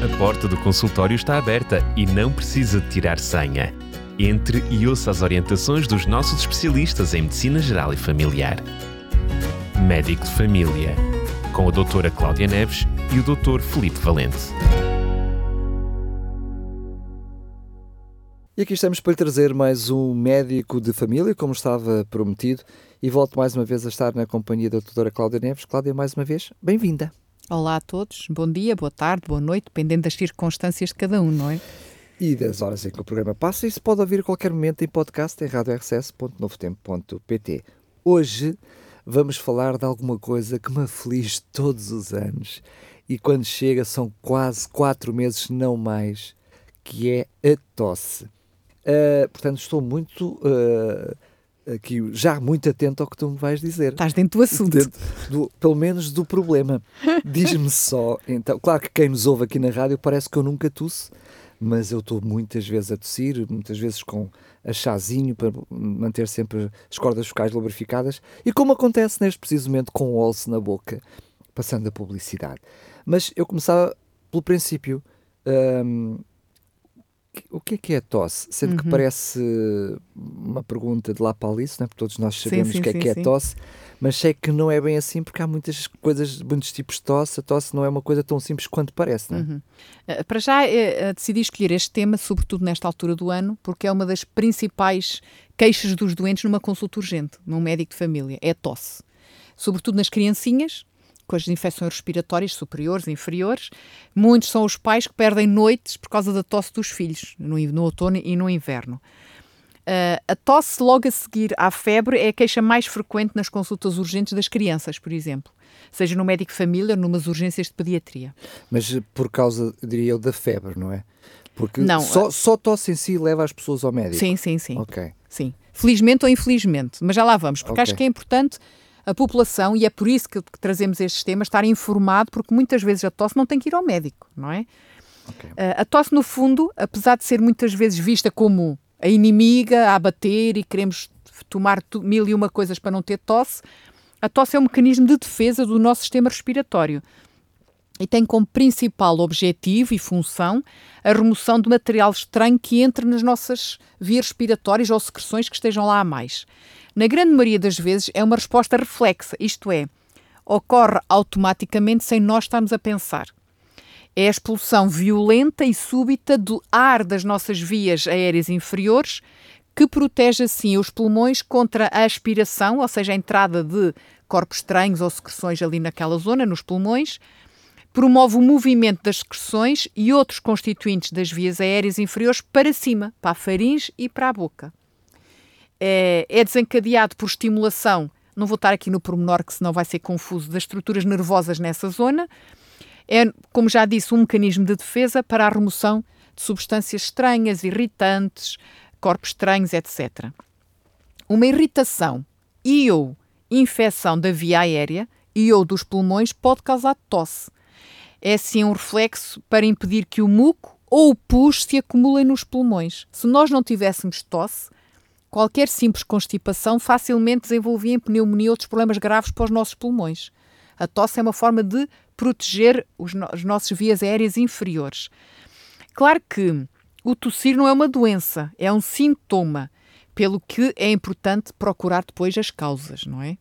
A porta do consultório está aberta e não precisa de tirar senha. Entre e ouça as orientações dos nossos especialistas em Medicina Geral e Familiar. Médico de Família, com a doutora Cláudia Neves e o doutor Felipe Valente. E aqui estamos para trazer mais um médico de família, como estava prometido, e volto mais uma vez a estar na companhia da doutora Cláudia Neves. Cláudia, mais uma vez, bem-vinda. Olá a todos, bom dia, boa tarde, boa noite, dependendo das circunstâncias de cada um, não é? E das horas em que o programa passa, e se pode ouvir a qualquer momento em podcast em radiorcs.novotempo.pt. Hoje vamos falar de alguma coisa que me aflige todos os anos e quando chega são quase quatro meses, não mais, que é a tosse. Uh, portanto, estou muito uh, aqui já muito atento ao que tu me vais dizer. Estás dentro do assunto. Dentro do, pelo menos do problema. Diz-me só, então, claro que quem nos ouve aqui na rádio parece que eu nunca tusse, mas eu estou muitas vezes a tossir, muitas vezes com a chazinho para manter sempre as cordas vocais lubrificadas e como acontece neste preciso momento com o alce na boca, passando a publicidade. Mas eu começava pelo princípio. Hum, o que é que é a tosse? Sendo uhum. que parece uma pergunta de lá para ali, não é? porque todos nós sabemos o que é sim, que é sim. tosse, mas sei que não é bem assim porque há muitas coisas, muitos tipos de tosse. A tosse não é uma coisa tão simples quanto parece, não é? Uhum. Uh, para já, uh, decidi escolher este tema, sobretudo nesta altura do ano, porque é uma das principais queixas dos doentes numa consulta urgente, num médico de família, é a tosse. Sobretudo nas criancinhas, com as infecções respiratórias superiores e inferiores. Muitos são os pais que perdem noites por causa da tosse dos filhos, no, no outono e no inverno. Uh, a tosse logo a seguir à febre é a queixa mais frequente nas consultas urgentes das crianças, por exemplo. Seja no médico família ou numas urgências de pediatria. Mas por causa, diria eu, da febre, não é? Porque não, só, só tosse em si leva as pessoas ao médico. Sim, sim, sim. Ok. Sim. Felizmente ou infelizmente. Mas já lá vamos, porque okay. acho que é importante a população, e é por isso que, trazemos estes temas, estar informado, porque muitas vezes a tosse não tem que ir ao médico, não é? Okay. Uh, a tosse, no fundo, apesar de ser muitas vezes vista como a inimiga a abater e queremos tomar mil e uma coisas para não ter tosse, a tosse é um mecanismo de defesa do nosso sistema respiratório e tem como principal objetivo e função a remoção de material estranho que entre nas nossas vias respiratórias ou secreções que estejam lá a mais na grande maioria das vezes é uma resposta reflexa, isto é, ocorre automaticamente sem nós estarmos a pensar. É a expulsão violenta e súbita do ar das nossas vias aéreas inferiores que protege assim os pulmões contra a aspiração, ou seja, a entrada de corpos estranhos ou secreções ali naquela zona, nos pulmões, promove o movimento das secreções e outros constituintes das vias aéreas inferiores para cima, para a faringe e para a boca é, é desencadeado por estimulação, não vou estar aqui no pormenor que senão vai ser confuso, das estruturas nervosas nessa zona. É, como já disse, um mecanismo de defesa para a remoção de substâncias estranhas, irritantes, corpos estranhos, etc. Uma irritação e ou infecção da via aérea e ou dos pulmões pode causar tosse. É assim um reflexo para impedir que o muco ou o pus se acumulem nos pulmões. Se nós não tivéssemos tosse, Qualquer simples constipação facilmente desenvolvia em pneumonia outros problemas graves para os nossos pulmões. A tosse é uma forma de proteger os, no as nossas vias aéreas inferiores. Claro que o tossir não é uma doença, é um sintoma, pelo que é importante procurar depois as causas, não é?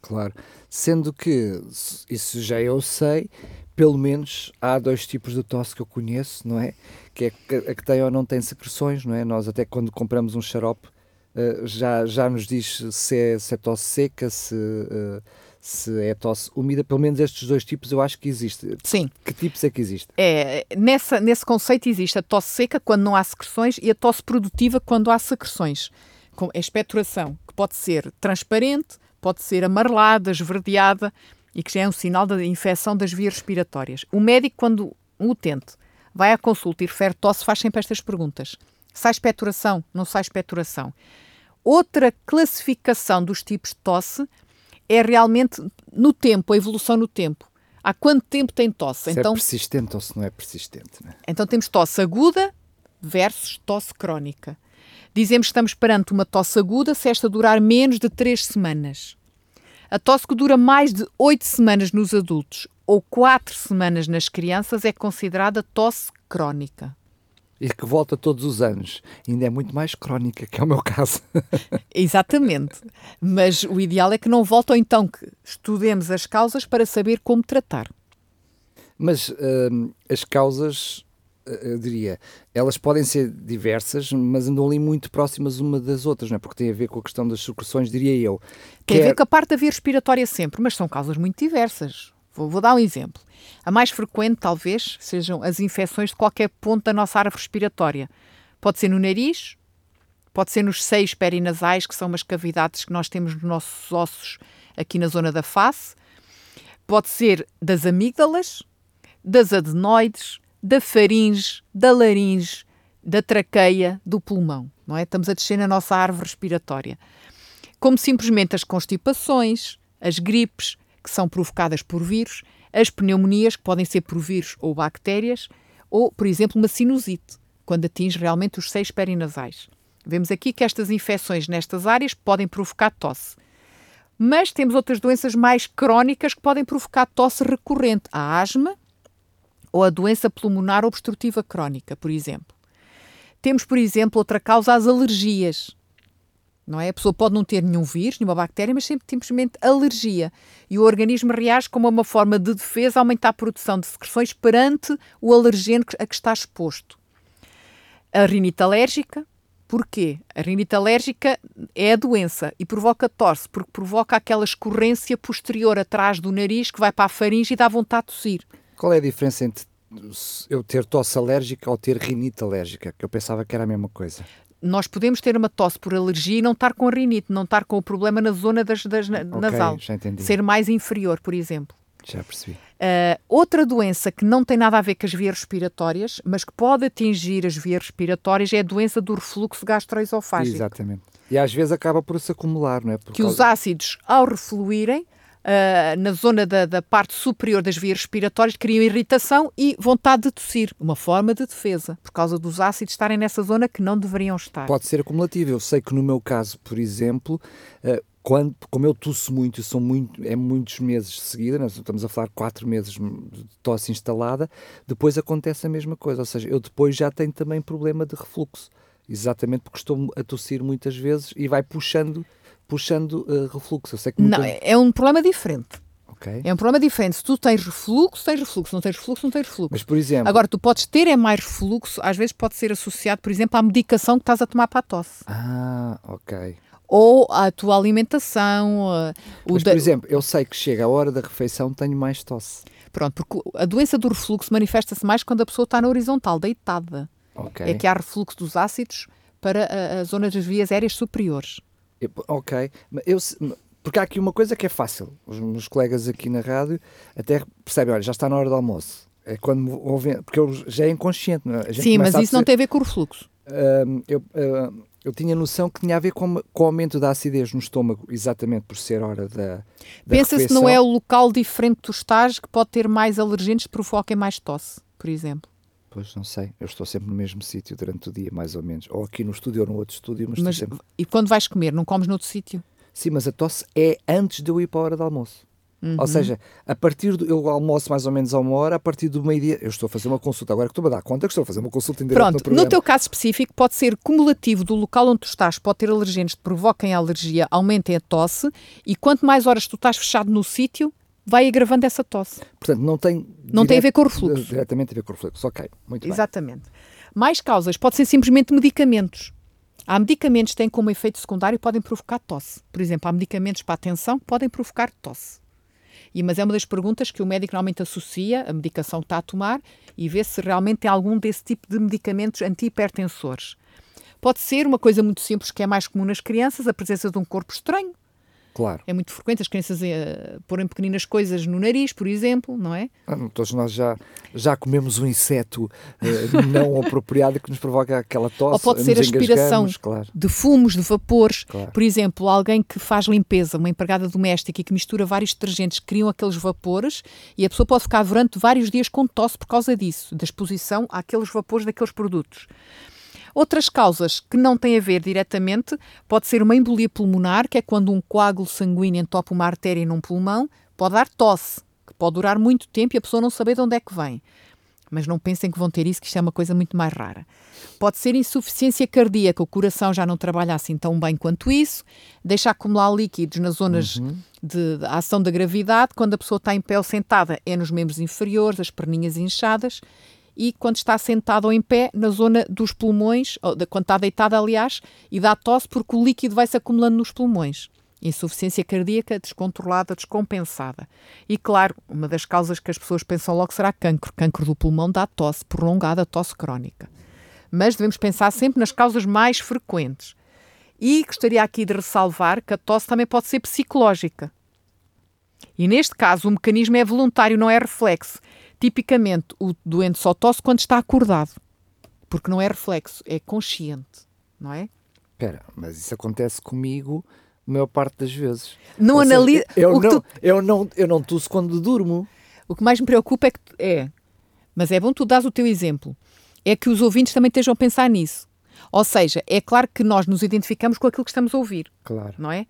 Claro. Sendo que, isso já eu sei, pelo menos há dois tipos de tosse que eu conheço, não é? Que é a que tem ou não tem secreções, não é? Nós até quando compramos um xarope uh, já, já nos diz se é, se é tosse seca, se, uh, se é tosse úmida, pelo menos estes dois tipos eu acho que existe. Sim. Que tipos é que existe? É, nessa, nesse conceito existe a tosse seca quando não há secreções e a tosse produtiva quando há secreções. Com a expectoração, que pode ser transparente, pode ser amarelada, esverdeada e que já é um sinal da infecção das vias respiratórias. O médico, quando um utente vai à consulta e refere tosse, faz sempre estas perguntas. Sai expectoração? Não sai expectoração? Outra classificação dos tipos de tosse é realmente no tempo, a evolução no tempo. Há quanto tempo tem tosse? Se é então, é persistente ou se não é persistente. Né? Então temos tosse aguda versus tosse crónica. Dizemos que estamos perante uma tosse aguda se esta durar menos de 3 semanas. A tosse que dura mais de 8 semanas nos adultos ou quatro semanas nas crianças é considerada tosse crónica. E que volta todos os anos. Ainda é muito mais crónica, que é o meu caso. Exatamente. Mas o ideal é que não volte, ou então que estudemos as causas para saber como tratar. Mas uh, as causas, uh, eu diria, elas podem ser diversas, mas andam ali muito próximas uma das outras, não é? Porque tem a ver com a questão das secreções, diria eu. Tem Quer... a ver com a parte da via respiratória sempre, mas são causas muito diversas. Vou, vou, dar um exemplo. A mais frequente, talvez, sejam as infecções de qualquer ponto da nossa árvore respiratória. Pode ser no nariz, pode ser nos seios perinasais, que são umas cavidades que nós temos nos nossos ossos aqui na zona da face. Pode ser das amígdalas, das adenoides, da faringe, da laringe, da traqueia, do pulmão. Não é? Estamos a descer na nossa árvore respiratória. Como simplesmente as constipações, as gripes, que são provocadas por vírus, as pneumonias, que podem ser por vírus ou bactérias, ou, por exemplo, uma sinusite, quando atinge realmente os seios perinasais. Vemos aqui que estas infecções nestas áreas podem provocar tosse. Mas temos outras doenças mais crónicas que podem provocar tosse recorrente, a asma ou a doença pulmonar obstrutiva crónica, por exemplo. Temos, por exemplo, outra causa, as alergias não é? A pessoa pode não ter nenhum vírus, nenhuma bactéria, mas simplesmente alergia. E o organismo reage como uma forma de defesa, aumentar a produção de secreções perante o alergeno a que está exposto. A rinite alérgica, porquê? A rinite alérgica é a doença e provoca tosse, porque provoca aquela escorrência posterior atrás do nariz que vai para a faringe e dá vontade de tossir. Qual é a diferença entre eu ter tosse alérgica ou ter rinite alérgica? Que eu pensava que era a mesma coisa nós podemos ter uma tosse por alergia e não estar com a rinite, não estar com o problema na zona das, das okay, nasal. Ser mais inferior, por exemplo. Já percebi. Uh, outra doença que não tem nada a ver com as vias respiratórias, mas que pode atingir as vias respiratórias, é a doença do refluxo gastroesofágico. Exatamente. E às vezes acaba por se acumular, não é? Por que causa... os ácidos, ao refluírem, uh, na zona da, da, parte superior das vias respiratórias criam irritação e vontade de tossir, uma forma de defesa, por causa dos ácidos estarem nessa zona que não deveriam estar. Pode ser acumulativo. Eu sei que no meu caso, por exemplo, uh, quando, como eu tosso muito, são muito, é muitos meses de seguida, nós estamos a falar quatro meses de tosse instalada, depois acontece a mesma coisa, ou seja, eu depois já tenho também problema de refluxo, exatamente porque estou a tossir muitas vezes e vai puxando puxando uh, refluxo. Eu sei que. Não, é um problema diferente. Okay. É um problema diferente. Se tu tens refluxo, tens refluxo. Não tens refluxo, não tens refluxo. Mas, por exemplo... Agora, tu podes ter é mais refluxo, às vezes pode ser associado, por exemplo, à medicação que estás a tomar para a tosse. Ah, ok. Ou à tua alimentação. Mas, da... por exemplo, eu sei que chega a hora da refeição, tenho mais tosse. Pronto, porque a doença do refluxo manifesta-se mais quando a pessoa está na horizontal, deitada. Okay. É que há refluxo dos ácidos para a, a zona das vias aéreas superiores. Eu, ok, eu, porque há aqui uma coisa que é fácil. Os meus colegas aqui na rádio até percebem, olha, já está na hora do almoço. É quando ouvem, porque eu já é inconsciente. É? Sim, mas isso não tem a ver com o refluxo. Uh, eu, uh, eu tinha noção que tinha a ver com, com o aumento da acidez no estômago, exatamente por ser hora da. da Pensa se não é o local diferente do estágio que pode ter mais alergentes que provoquem mais tosse, por exemplo. Pois não sei, eu estou sempre no mesmo sítio durante o dia, mais ou menos. Ou aqui no estúdio ou no outro estúdio, mas, mas sempre... E quando vais comer, não comes noutro sítio? Sim, mas a tosse é antes de eu ir para a hora do almoço. Uhum. Ou seja, a partir do. Eu almoço mais ou menos a uma hora, a partir do meio-dia. Eu estou a fazer uma consulta. Agora que estou a dar conta que estou a fazer uma consulta em Pronto, no, no teu caso específico, pode ser cumulativo do local onde tu estás, pode ter alergenos que provoquem a alergia, aumentem a tosse, e quanto mais horas tu estás fechado no sítio, vai agravando essa tosse. Portanto, não tem. Não tem a ver com o refluxo. Diretamente a ver com o refluxo, ok. Muito Exatamente. Bem. Mais causas, pode ser simplesmente medicamentos. Há medicamentos que têm como efeito secundário podem provocar tosse. Por exemplo, há medicamentos para a tensão que podem provocar tosse. E, mas é uma das perguntas que o médico normalmente associa a medicação que está a tomar e vê se realmente tem algum desse tipo de medicamentos antihipertensores. Pode ser uma coisa muito simples que é mais comum nas crianças, a presença de um corpo estranho, Claro. É muito frequente as crianças uh, porem pequeninas coisas no nariz, por exemplo, não é? Ah, todos nós já, já comemos um inseto uh, não apropriado que nos provoca aquela tosse. Ou pode ser a aspiração claro. de fumos, de vapores. Claro. Por exemplo, alguém que faz limpeza, uma empregada doméstica e que mistura vários detergentes que criam aqueles vapores e a pessoa pode ficar durante vários dias com tosse por causa disso, da exposição àqueles vapores daqueles produtos. Outras causas que não têm a ver diretamente pode ser uma embolia pulmonar, que é quando um coágulo sanguíneo entope uma artéria num pulmão, pode dar tosse, que pode durar muito tempo e a pessoa não saber de onde é que vem. Mas não pensem que vão ter isso, que isto é uma coisa muito mais rara. Pode ser insuficiência cardíaca, o coração já não trabalha assim tão bem quanto isso, deixa acumular líquidos nas zonas uhum. de, de, ação da gravidade. Quando a pessoa está em pé ou sentada, é nos membros inferiores, as perninhas inchadas, e quando está sentada ou em pé, na zona dos pulmões, quando está deitada, aliás, e dá tosse porque o líquido vai se acumulando nos pulmões. Insuficiência cardíaca descontrolada, descompensada. E claro, uma das causas que as pessoas pensam logo será cancro. Cancro do pulmão dá tosse prolongada, tosse crónica. Mas devemos pensar sempre nas causas mais frequentes. E gostaria aqui de ressalvar que a tosse também pode ser psicológica. E neste caso, o mecanismo é voluntário, não é reflexo. Tipicamente, o doente só tosse quando está acordado. Porque não é reflexo, é consciente, não é? Espera, mas isso acontece comigo a maior parte das vezes. Não analisa. Eu, não, tu... eu, não, eu não tuço quando durmo. O que mais me preocupa é que. É, mas é bom tu dás o teu exemplo. É que os ouvintes também estejam a pensar nisso. Ou seja, é claro que nós nos identificamos com aquilo que estamos a ouvir. Claro. Não é?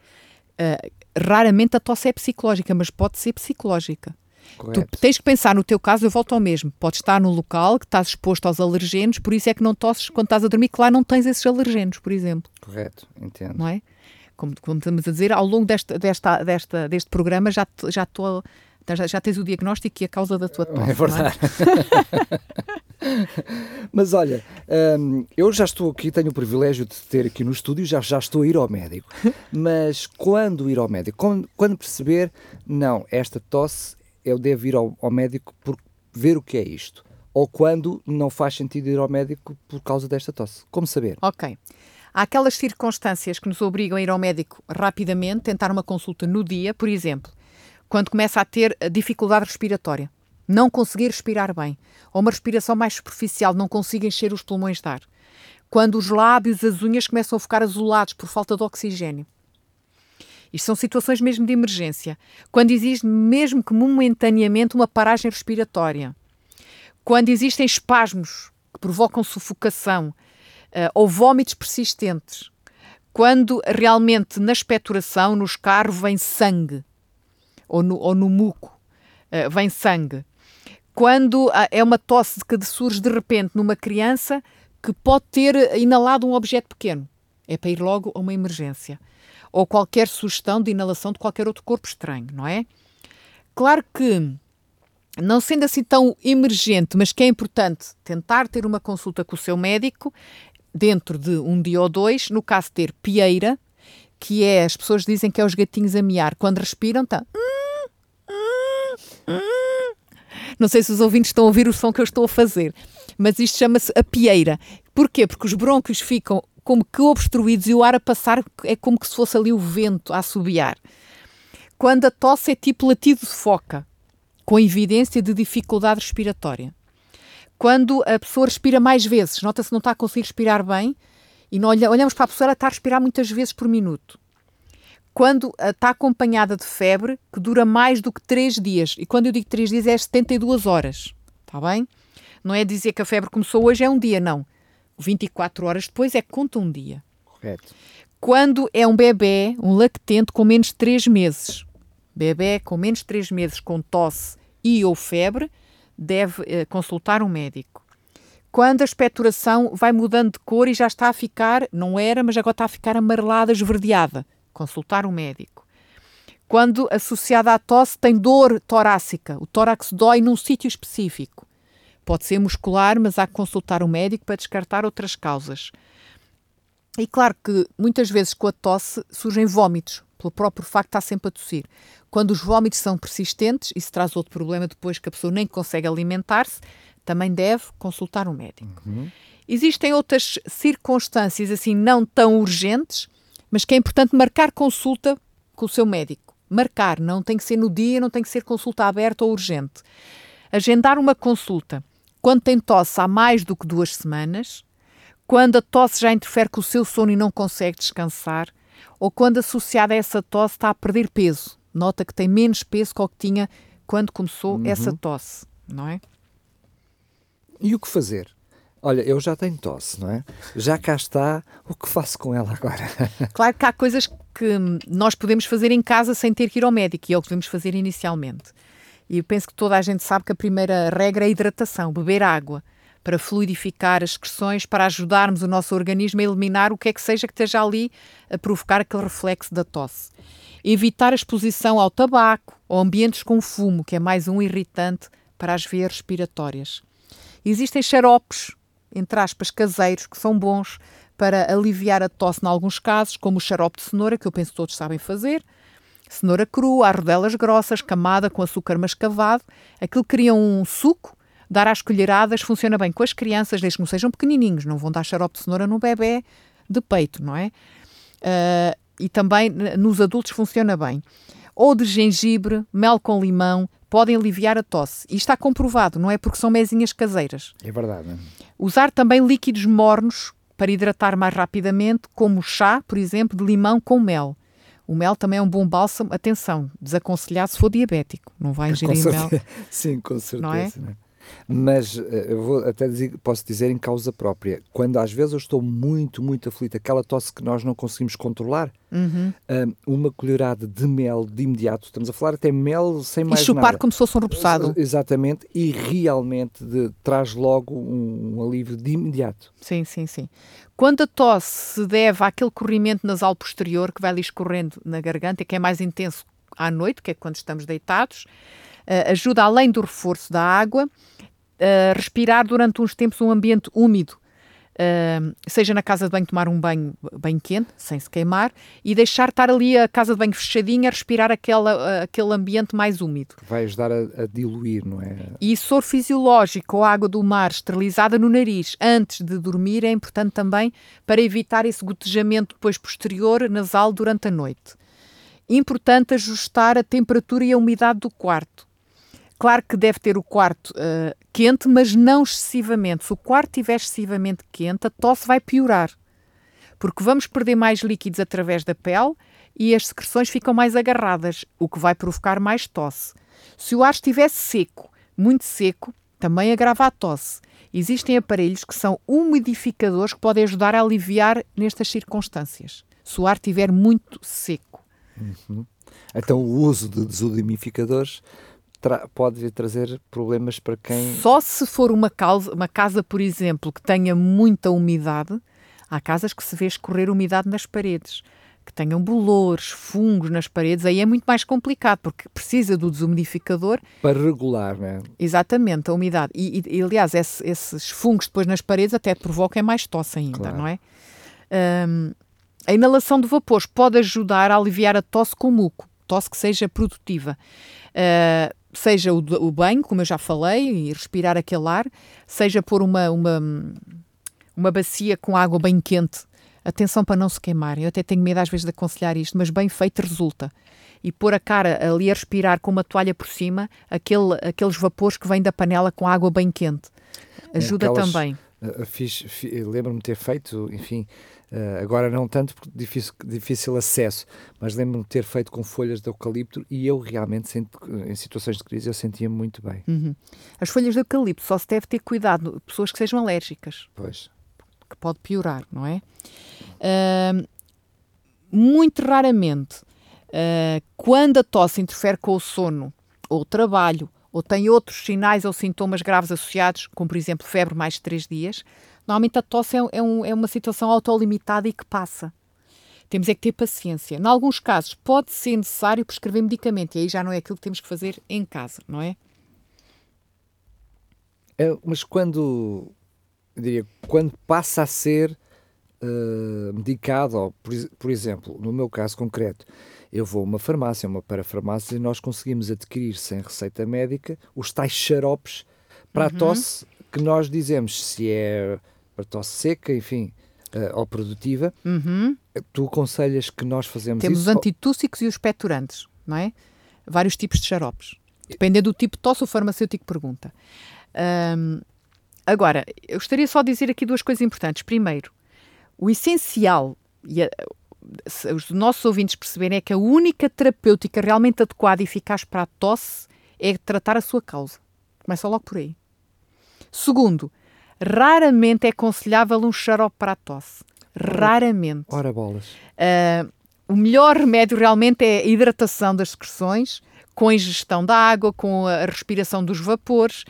Uh, raramente a tosse é psicológica, mas pode ser psicológica. Correto. Tu tens que pensar no teu caso, eu volto ao mesmo. Podes estar no local que estás exposto aos alergenos, por isso é que não tosses quando estás a dormir, que lá não tens esses alergenos, por exemplo. Correto, entendo. Não é? como, como estamos a dizer, ao longo desta, desta, desta, deste programa já, já, tô, já, já tens o diagnóstico e a causa da tua tosse. É verdade. É? Mas olha, hum, eu já estou aqui, tenho o privilégio de ter aqui no estúdio, já, já estou a ir ao médico. Mas quando ir ao médico? Quando, quando perceber, não, esta tosse, eu devo ir ao, ao médico por ver o que é isto. Ou quando não faz sentido ir ao médico por causa desta tosse. Como saber? Ok. Há aquelas circunstâncias que nos obrigam a ir ao médico rapidamente, tentar uma consulta no dia, por exemplo, quando começa a ter dificuldade respiratória, não conseguir respirar bem, ou uma respiração mais superficial, não consiga encher os pulmões de ar. Quando os lábios, as unhas começam a ficar azulados por falta de oxigênio. Isto são situações mesmo de emergência. Quando existe mesmo que momentaneamente uma paragem respiratória. Quando existem espasmos que provocam sufocação, uh, ou vômitos persistentes, quando realmente na expectoração, no escarro, vem sangue, ou no, ou no muco, uh, vem sangue. Quando uh, é uma tosse que surge de repente numa criança que pode ter inalado um objeto pequeno, é para ir logo a uma emergência. Ou qualquer sugestão de inalação de qualquer outro corpo estranho, não é? Claro que não sendo assim tão emergente, mas que é importante tentar ter uma consulta com o seu médico, dentro de um dia ou dois, no caso ter pieira, que é, as pessoas dizem que é os gatinhos a miar, quando respiram, está. Não sei se os ouvintes estão a ouvir o som que eu estou a fazer, mas isto chama-se a pieira. Porquê? Porque os brônquios ficam como que obstruídos e o ar a passar é como que se fosse ali o vento a assobiar. Quando a tosse é tipo latido de foca, com evidência de dificuldade respiratória quando a pessoa respira mais vezes, nota-se que não está a conseguir respirar bem, e olha, olhamos para a pessoa, ela está a respirar muitas vezes por minuto. Quando está acompanhada de febre, que dura mais do que 3 dias, e quando eu digo 3 dias é 72 horas, está bem? Não é dizer que a febre começou hoje, é um dia, não. 24 horas depois é que conta um dia. Correto. Quando é um bebê, um lactente com menos de 3 meses, bebê com menos de 3 meses com tosse e ou febre, deve eh, consultar um médico. Quando a expectoração vai mudando de cor e já está a ficar, não era, mas agora está a ficar amarelada, esverdeada, consultar um médico. Quando associada à tosse tem dor torácica, o tórax dói num sítio específico. Pode ser muscular, mas há que consultar um médico para descartar outras causas. E claro que muitas vezes com a tosse surgem vômitos, pelo próprio facto de estar sempre a tossir. Quando os vômitos são persistentes, isso traz outro problema depois que a pessoa nem consegue alimentar-se, também deve consultar um médico. Uhum. Existem outras circunstâncias assim não tão urgentes, mas que é importante marcar consulta com o seu médico. Marcar, não tem que ser no dia, não tem que ser consulta aberta ou urgente. Agendar uma consulta quando tem tosse há mais do que duas semanas, quando a tosse já interfere com o seu sono e não consegue descansar, ou quando associada a essa tosse está a perder peso. Nota que tem menos peso que o que tinha quando começou uhum. essa tosse, não é? E o que fazer? Olha, eu já tenho tosse, não é? Já cá está, o que faço com ela agora? Claro que há coisas que nós podemos fazer em casa sem ter que ir ao médico, e é o que devemos fazer inicialmente. E penso que toda a gente sabe que a primeira regra é a hidratação, beber água, para fluidificar as excreções, para ajudarmos o nosso organismo a eliminar o que é que seja que esteja ali a provocar aquele reflexo da tosse. Evitar a exposição ao tabaco ou ambientes com fumo, que é mais um irritante para as veias respiratórias. Existem xaropes, entre aspas, caseiros, que são bons para aliviar a tosse em alguns casos, como o xarope de cenoura, que eu penso todos sabem fazer, cenoura crua, a rodelas grossas, camada com açúcar mascavado. Aquilo cria um suco, dar às colheradas, funciona bem com as crianças, desde que não sejam pequenininhos, não vão dar xarope de cenoura no bebê de peito, não é? Uh, e também nos adultos funciona bem. Ou de gengibre, mel com limão, podem aliviar a tosse. E está comprovado, não é porque são mesinhas caseiras. É verdade. Usar também líquidos mornos para hidratar mais rapidamente, como chá, por exemplo, de limão com mel. O mel também é um bom bálsamo. Atenção, desaconselhado se for diabético. Não vai ingerir mel. Sim, com certeza. Não é? Né? Mas eh, eu vou até dizer, posso dizer em causa própria. Quando às vezes eu estou muito, muito aflito, aquela tosse que nós não conseguimos controlar, uhum. uma colherada de mel de imediato, estamos a falar até mel sem mais nada. E chupar como se fosse um repousado. Exatamente, e realmente de, traz logo um, um alívio de imediato. Sim, sim, sim. Quando a tosse se deve àquele corrimento nasal posterior que vai ali escorrendo na garganta, que é mais intenso à noite, que é quando estamos deitados, ajuda além do reforço da água uh, respirar durante uns tempos um ambiente úmido, uh, seja na casa de banho tomar um banho bem quente, sem se queimar, e deixar estar ali a casa de banho fechadinha a respirar aquela, aquele ambiente mais úmido. Vai ajudar a, a, diluir, não é? E soro fisiológico ou água do mar esterilizada no nariz antes de dormir é importante também para evitar esse gotejamento depois posterior nasal durante a noite. Importante ajustar a temperatura e a umidade do quarto Claro que deve ter o quarto uh, quente, mas não excessivamente. Se o quarto estiver excessivamente quente, a tosse vai piorar, porque vamos perder mais líquidos através da pele e as secreções ficam mais agarradas, o que vai provocar mais tosse. Se o ar estiver seco, muito seco, também agrava a tosse. Existem aparelhos que são umidificadores que podem ajudar a aliviar nestas circunstâncias. Se o ar estiver muito seco. Uhum. Então, o uso de desumidificadores pode trazer problemas para quem. Só se for uma, causa, uma casa, por exemplo, que tenha muita umidade, há casas que se vê escorrer umidade nas paredes, que tenham bolores, fungos nas paredes, aí é muito mais complicado, porque precisa do desumidificador. Para regular, não é? Exatamente, a umidade. E, e aliás, esse, esses fungos depois nas paredes até provocam mais tosse ainda, claro. não é? Um, a inalação de vapores pode ajudar a aliviar a tosse com muco, tosse que seja produtiva. Uh, seja o, o banho, como eu já falei, e respirar aquele ar, seja pôr uma, uma, uma bacia com água bem quente. Atenção para não se queimarem. Eu até tenho medo às vezes de aconselhar isto, mas bem feito resulta. E pôr a cara ali a respirar com uma toalha por cima, aquele, aqueles vapores que vêm da panela com água bem quente. Ajuda Aquelas, também. Uh, fiz, fiz, Lembro-me de ter feito, enfim, Uh, agora não tanto porque difícil, difícil acesso, mas lembro-me de ter feito com folhas de eucalipto e eu realmente, sento, em situações de crise, eu sentia-me muito bem. Uhum. As folhas de eucalipto só se deve ter cuidado, pessoas que sejam alérgicas. Pois. Que pode piorar, não é? Uh, muito raramente, uh, quando a tosse interfere com o sono ou o trabalho, ou tem outros sinais ou sintomas graves associados, como por exemplo febre mais de 3 dias, Normalmente a tosse é, é, um, é uma situação autolimitada e que passa. Temos é que ter paciência. Em alguns casos pode ser necessário prescrever medicamento e aí já não é aquilo que temos que fazer em casa, não é? é mas quando, diria, quando passa a ser uh, medicado, ou, por, por, exemplo, no meu caso concreto, eu vou a uma farmácia, uma parafarmácia, e nós conseguimos adquirir sem receita médica os tais xaropes para uhum. a tosse que nós dizemos se é para tosse seca, enfim, uh, ou produtiva, uhum. tu aconselhas que nós fazemos Temos isso? os antitússicos e os expectorantes, não é? Vários tipos de xaropes. Dependendo do tipo de tosse, o farmacêutico pergunta. Um, agora, eu gostaria só de dizer aqui duas coisas importantes. Primeiro, o essencial, e a, os nossos ouvintes perceberem, é que a única terapêutica realmente adequada e eficaz para a tosse é tratar a sua causa. Começa logo por aí. Segundo, raramente é aconselhável um xarope para a tosse. Raramente. Ora bolas. Uh, o melhor remédio realmente é a hidratação das secreções com a ingestão da água, com a respiração dos vapores.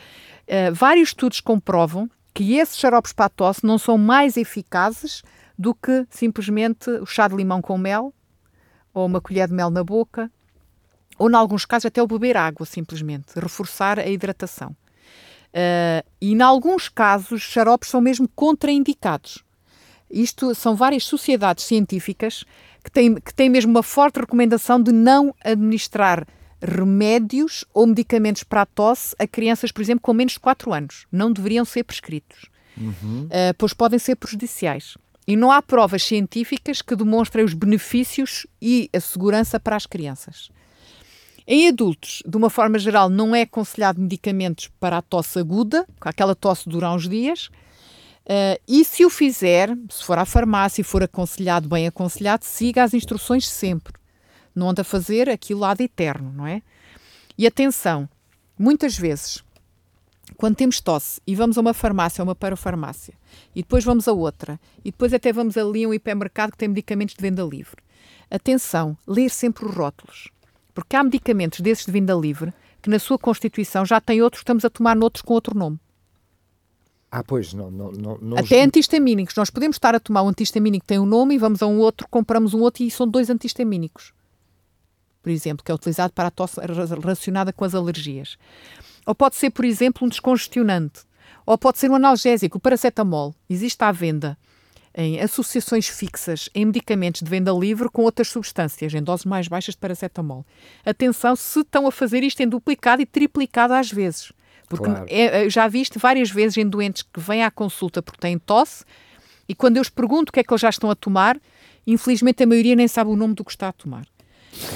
Uh, vários estudos comprovam que esses xaropes para a tosse não são mais eficazes do que simplesmente o chá de limão com mel, ou uma colher de mel na boca, ou, em alguns casos, até o beber água, simplesmente, reforçar a hidratação. Uh, e, em alguns casos, os xaropes são mesmo contraindicados. Isto são várias sociedades científicas que têm, que têm mesmo uma forte recomendação de não administrar remédios ou medicamentos para a tosse a crianças, por exemplo, com menos de 4 anos. Não deveriam ser prescritos, uhum. uh, pois podem ser prejudiciais. E não há provas científicas que demonstrem os benefícios e a segurança para as crianças. Em adultos, de uma forma geral, não é aconselhado medicamentos para a tosse aguda, aquela tosse dura uns dias. Uh, e se o fizer, se for à farmácia e for aconselhado, bem aconselhado, siga as instruções sempre. Não anda a fazer aquilo lá de eterno, não é? E atenção, muitas vezes, quando temos tosse e vamos a uma farmácia, a uma parafarmácia, e depois vamos a outra, e depois até vamos ali a um hipermercado que tem medicamentos de venda livre. Atenção, ler sempre os rótulos. Porque há medicamentos desses de venda livre que na sua constituição já têm outros, estamos a tomar noutros com outro nome. Ah, pois, não, não, não, Até antihistamínicos. Nós podemos estar a tomar um antihistamínico que tem um nome e vamos a um outro, compramos um outro e são dois antihistamínicos. Por exemplo, que é utilizado para a tosse relacionada com as alergias. Ou pode ser, por exemplo, um descongestionante. Ou pode ser um analgésico, o paracetamol. Existe à venda em associações fixas em medicamentos de venda livre com outras substâncias, em doses mais baixas de paracetamol. Atenção se estão a fazer isto em duplicado e triplicado às vezes. Porque claro. é, já viste várias vezes em doentes que vêm à consulta porque têm tosse e quando eu os pergunto o que é que eles já estão a tomar, infelizmente a maioria nem sabe o nome do que está a tomar.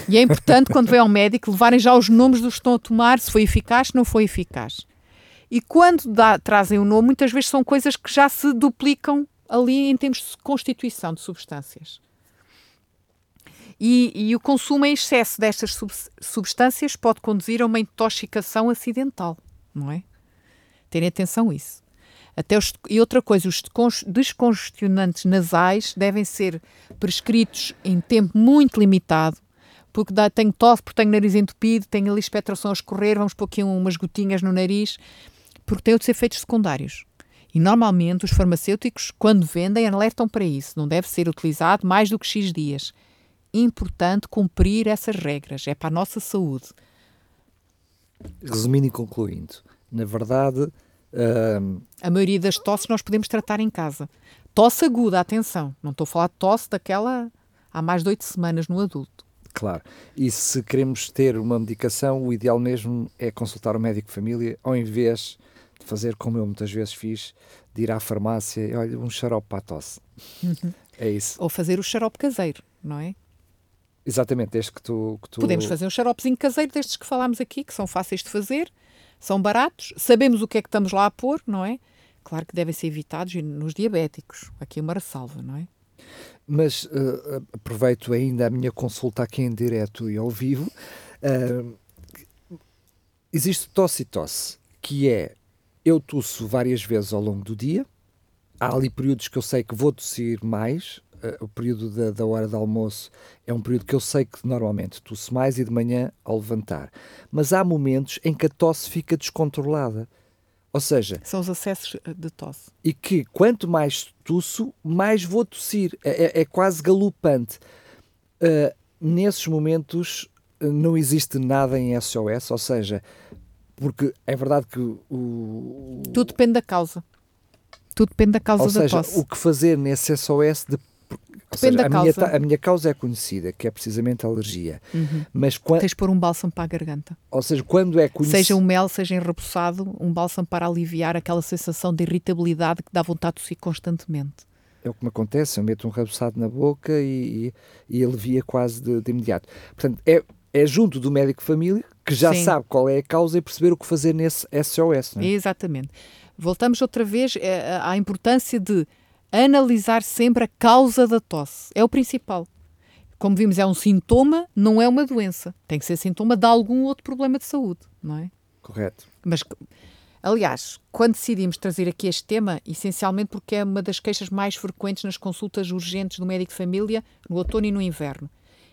E é importante, quando vem ao médico, levarem já os nomes dos que estão a tomar, se foi eficaz, se não foi eficaz. E quando dá, trazem o nome, muitas vezes são coisas que já se duplicam ali em termos de constituição de substâncias. E, e o consumo em excesso destas sub, substâncias pode conduzir a uma intoxicação acidental não é? Terem atenção a isso. Até os, e outra coisa, os descongestionantes nasais devem ser prescritos em tempo muito limitado, porque dá, tenho tosse, porque tenho nariz entupido, tenho ali expectoração a escorrer, vamos pôr aqui umas gotinhas no nariz, porque têm outros efeitos secundários. E normalmente os farmacêuticos, quando vendem, alertam para isso. Não deve ser utilizado mais do que X dias. Importante cumprir essas regras, é para a nossa saúde. Resumindo e concluindo, na verdade. Uh... A maioria das tosses nós podemos tratar em casa. Tosse aguda, atenção, não estou a falar de tosse daquela há mais de oito semanas no adulto. Claro. E se queremos ter uma medicação, o ideal mesmo é consultar o médico de família, ao invés de fazer como eu muitas vezes fiz, de ir à farmácia e olha, um xarope para a tosse. Uhum. É isso. Ou fazer o xarope caseiro, não é? Exatamente, desde que tu, que tu... Podemos fazer um xaropezinho caseiro destes que falámos aqui, que são fáceis de fazer, são baratos, sabemos o que é que estamos lá a pôr, não é? Claro que devem ser evitados nos diabéticos. Aqui é uma ressalva, não é? Mas uh, aproveito ainda a minha consulta aqui em direto e ao vivo. Uh, existe tosse e tosse, que é eu tosso várias vezes ao longo do dia. Há ali períodos que eu sei que vou tossir mais, uh, o período da, da, hora de almoço é um período que eu sei que normalmente tosse mais e de manhã ao levantar. Mas há momentos em que a tosse fica descontrolada. Ou seja... São os acessos eh, de tosse. E que quanto mais tosso, mais vou tossir. É, é, é quase galopante. Uh, nesses momentos não existe nada em SOS, ou seja, porque é verdade que o... Tudo depende da causa. Tudo depende da causa ou da seja, tosse. o que fazer nesse SOS de Depende seja, da a causa. Minha, a minha causa é conhecida, que é precisamente a alergia. Uhum. Mas quando, Tens de pôr um bálsamo para a garganta. Ou seja, quando é conhecido. Seja um mel, seja enrepoçado, um bálsamo para aliviar aquela sensação de irritabilidade que dá vontade de tossir constantemente. É o que me acontece, eu meto um rebuçado na boca e, e, e alivia quase de, de, imediato. Portanto, é, é junto do médico família que já Sim. sabe qual é a causa e perceber o que fazer nesse SOS. É? Exatamente. Voltamos outra vez eh, à importância de analisar sempre a causa da tosse. É o principal. Como vimos, é um sintoma, não é uma doença. Tem que ser sintoma de algum outro problema de saúde, não é? Correto. Mas, aliás, quando decidimos trazer aqui este tema, essencialmente porque é uma das queixas mais frequentes nas consultas urgentes do médico de família no outono e no inverno.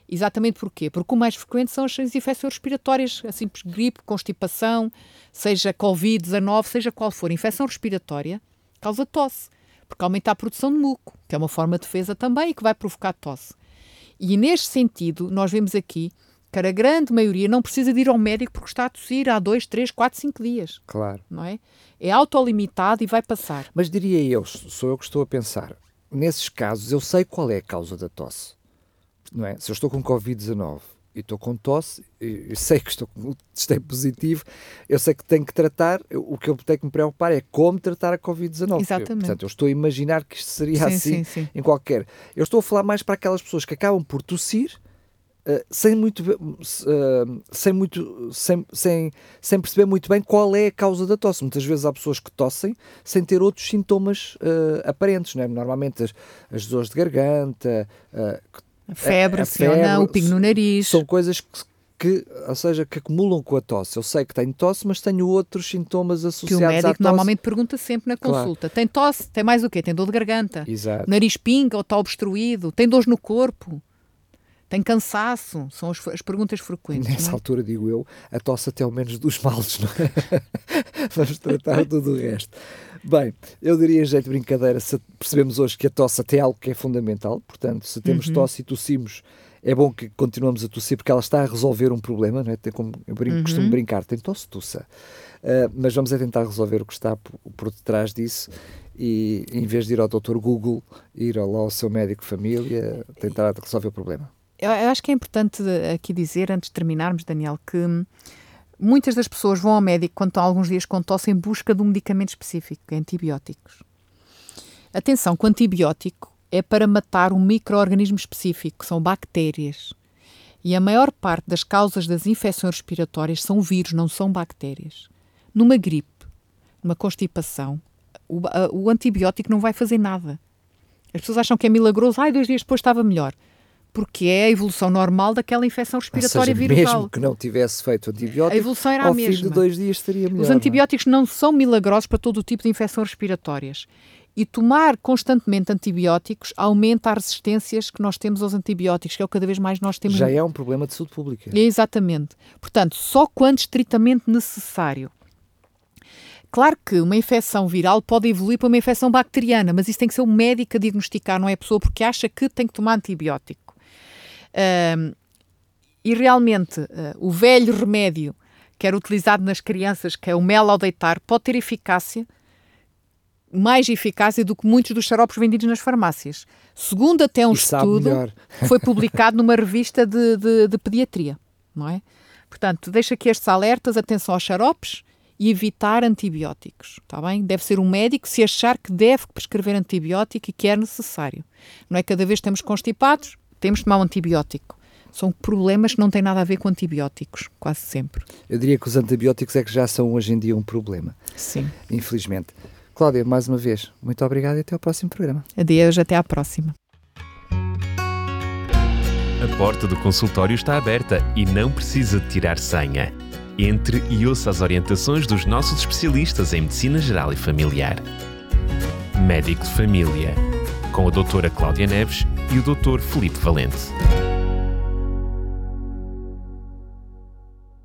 Exatamente porquê? Porque o mais frequente são as infecções respiratórias, a simples gripe, constipação, seja Covid-19, seja qual for. Infecção respiratória causa tosse, porque aumenta a produção de muco, que é uma forma de defesa também e que vai provocar tosse. E neste sentido, nós vemos aqui que a grande maioria não precisa de ir ao médico porque está a tossir há 2, 3, 4, 5 dias. Claro. Não é? É autolimitado e vai passar. Mas diria eu, sou eu que estou a pensar, nesses casos eu sei qual é a causa da tosse. Não é? Se eu estou com Covid-19 e estou com tosse, e sei que estou com testei positivo, eu sei que tenho que tratar, o que eu tenho que me preocupar é como tratar a Covid-19. Exatamente. Portanto, eu estou a imaginar que isto seria sim, assim sim, sim. em qualquer. Eu estou a falar mais para aquelas pessoas que acabam por tossir Uh, sem muito uh, sem muito sem, sem, sem perceber muito bem qual é a causa da tosse. Muitas vezes há pessoas que tossem sem ter outros sintomas uh, aparentes, é? Normalmente as, as dores de garganta, a febre, a, a febre, ou não, o pingo no nariz. São coisas que, que, ou seja, que acumulam com a tosse. Eu sei que tenho tosse, mas tenho outros sintomas associados que o médico à tosse. normalmente pergunta sempre na consulta. Claro. Tem tosse? Tem mais o quê? Tem dor de garganta? Exato. Nariz pinga ou está obstruído? Tem dores no corpo? Tem cansaço? São as, as perguntas frequentes. Nessa é? altura, digo eu, a tosse até ao menos dos males, não é? Vamos tratar tudo o resto. Bem, eu diria jeito de brincadeira, se percebemos hoje que a tosse até é algo que é fundamental, portanto, se temos uhum. tosse e tossimos, é bom que continuemos a tossir porque ela está a resolver um problema, não é? Tem como eu brinco, uhum. costumo brincar, tem tosse, tossa. Uh, mas vamos a tentar resolver o que está por, por detrás disso e em vez de ir ao Dr. Google, ir lá ao seu médico família, tentar resolver o problema eu, eu acho que é importante aqui dizer, antes de terminarmos, Daniel, que muitas das pessoas vão ao médico quando estão alguns dias com tosse em busca de um medicamento específico, é antibióticos. Atenção, que o antibiótico é para matar um microorganismo específico, que são bactérias. E a maior parte das causas das infecções respiratórias são vírus, não são bactérias. Numa gripe, numa constipação, o, a, o antibiótico não vai fazer nada. As pessoas acham que é milagroso, ai, dois dias depois estava melhor porque é a evolução normal daquela infecção respiratória Ou seja, viral. Mesmo que não tivesse feito antibiótico, a evolução era ao a mesma. fim de dois dias estaria melhor. Os antibióticos não, não são milagrosos para todo o tipo de infecções respiratórias. E tomar constantemente antibióticos aumenta as resistências que nós temos aos antibióticos, que é o que cada vez mais nós temos. Já é um problema de saúde pública. É, exatamente. Portanto, só quando estritamente necessário. Claro que uma infecção viral pode evoluir para uma infecção bacteriana, mas isso tem que ser o médico a diagnosticar, não é a pessoa porque acha que tem que tomar antibiótico. Uh, e realmente, uh, o velho remédio que era utilizado nas crianças, que é o mel ao deitar, pode ter eficácia, mais eficácia do que muitos dos xaropes vendidos nas farmácias. Segundo até um e estudo que foi publicado numa revista de, de, de, pediatria, não é? Portanto, deixa aqui estes alertas, atenção aos xaropes e evitar antibióticos, está bem? Deve ser um médico se achar que deve prescrever antibiótico e que é necessário. Não é cada vez que estamos constipados, temos de tomar um antibiótico. São problemas que não têm nada a ver com antibióticos, quase sempre. Eu diria que os antibióticos é que já são hoje em dia um problema. Sim. Infelizmente. Cláudia, mais uma vez, muito obrigado e até ao próximo programa. Adeus, até à próxima. A porta do consultório está aberta e não precisa de tirar senha. Entre e ouça as orientações dos nossos especialistas em Medicina Geral e Familiar. Médico de Família com a doutora Cláudia Neves e o doutor Felipe Valente.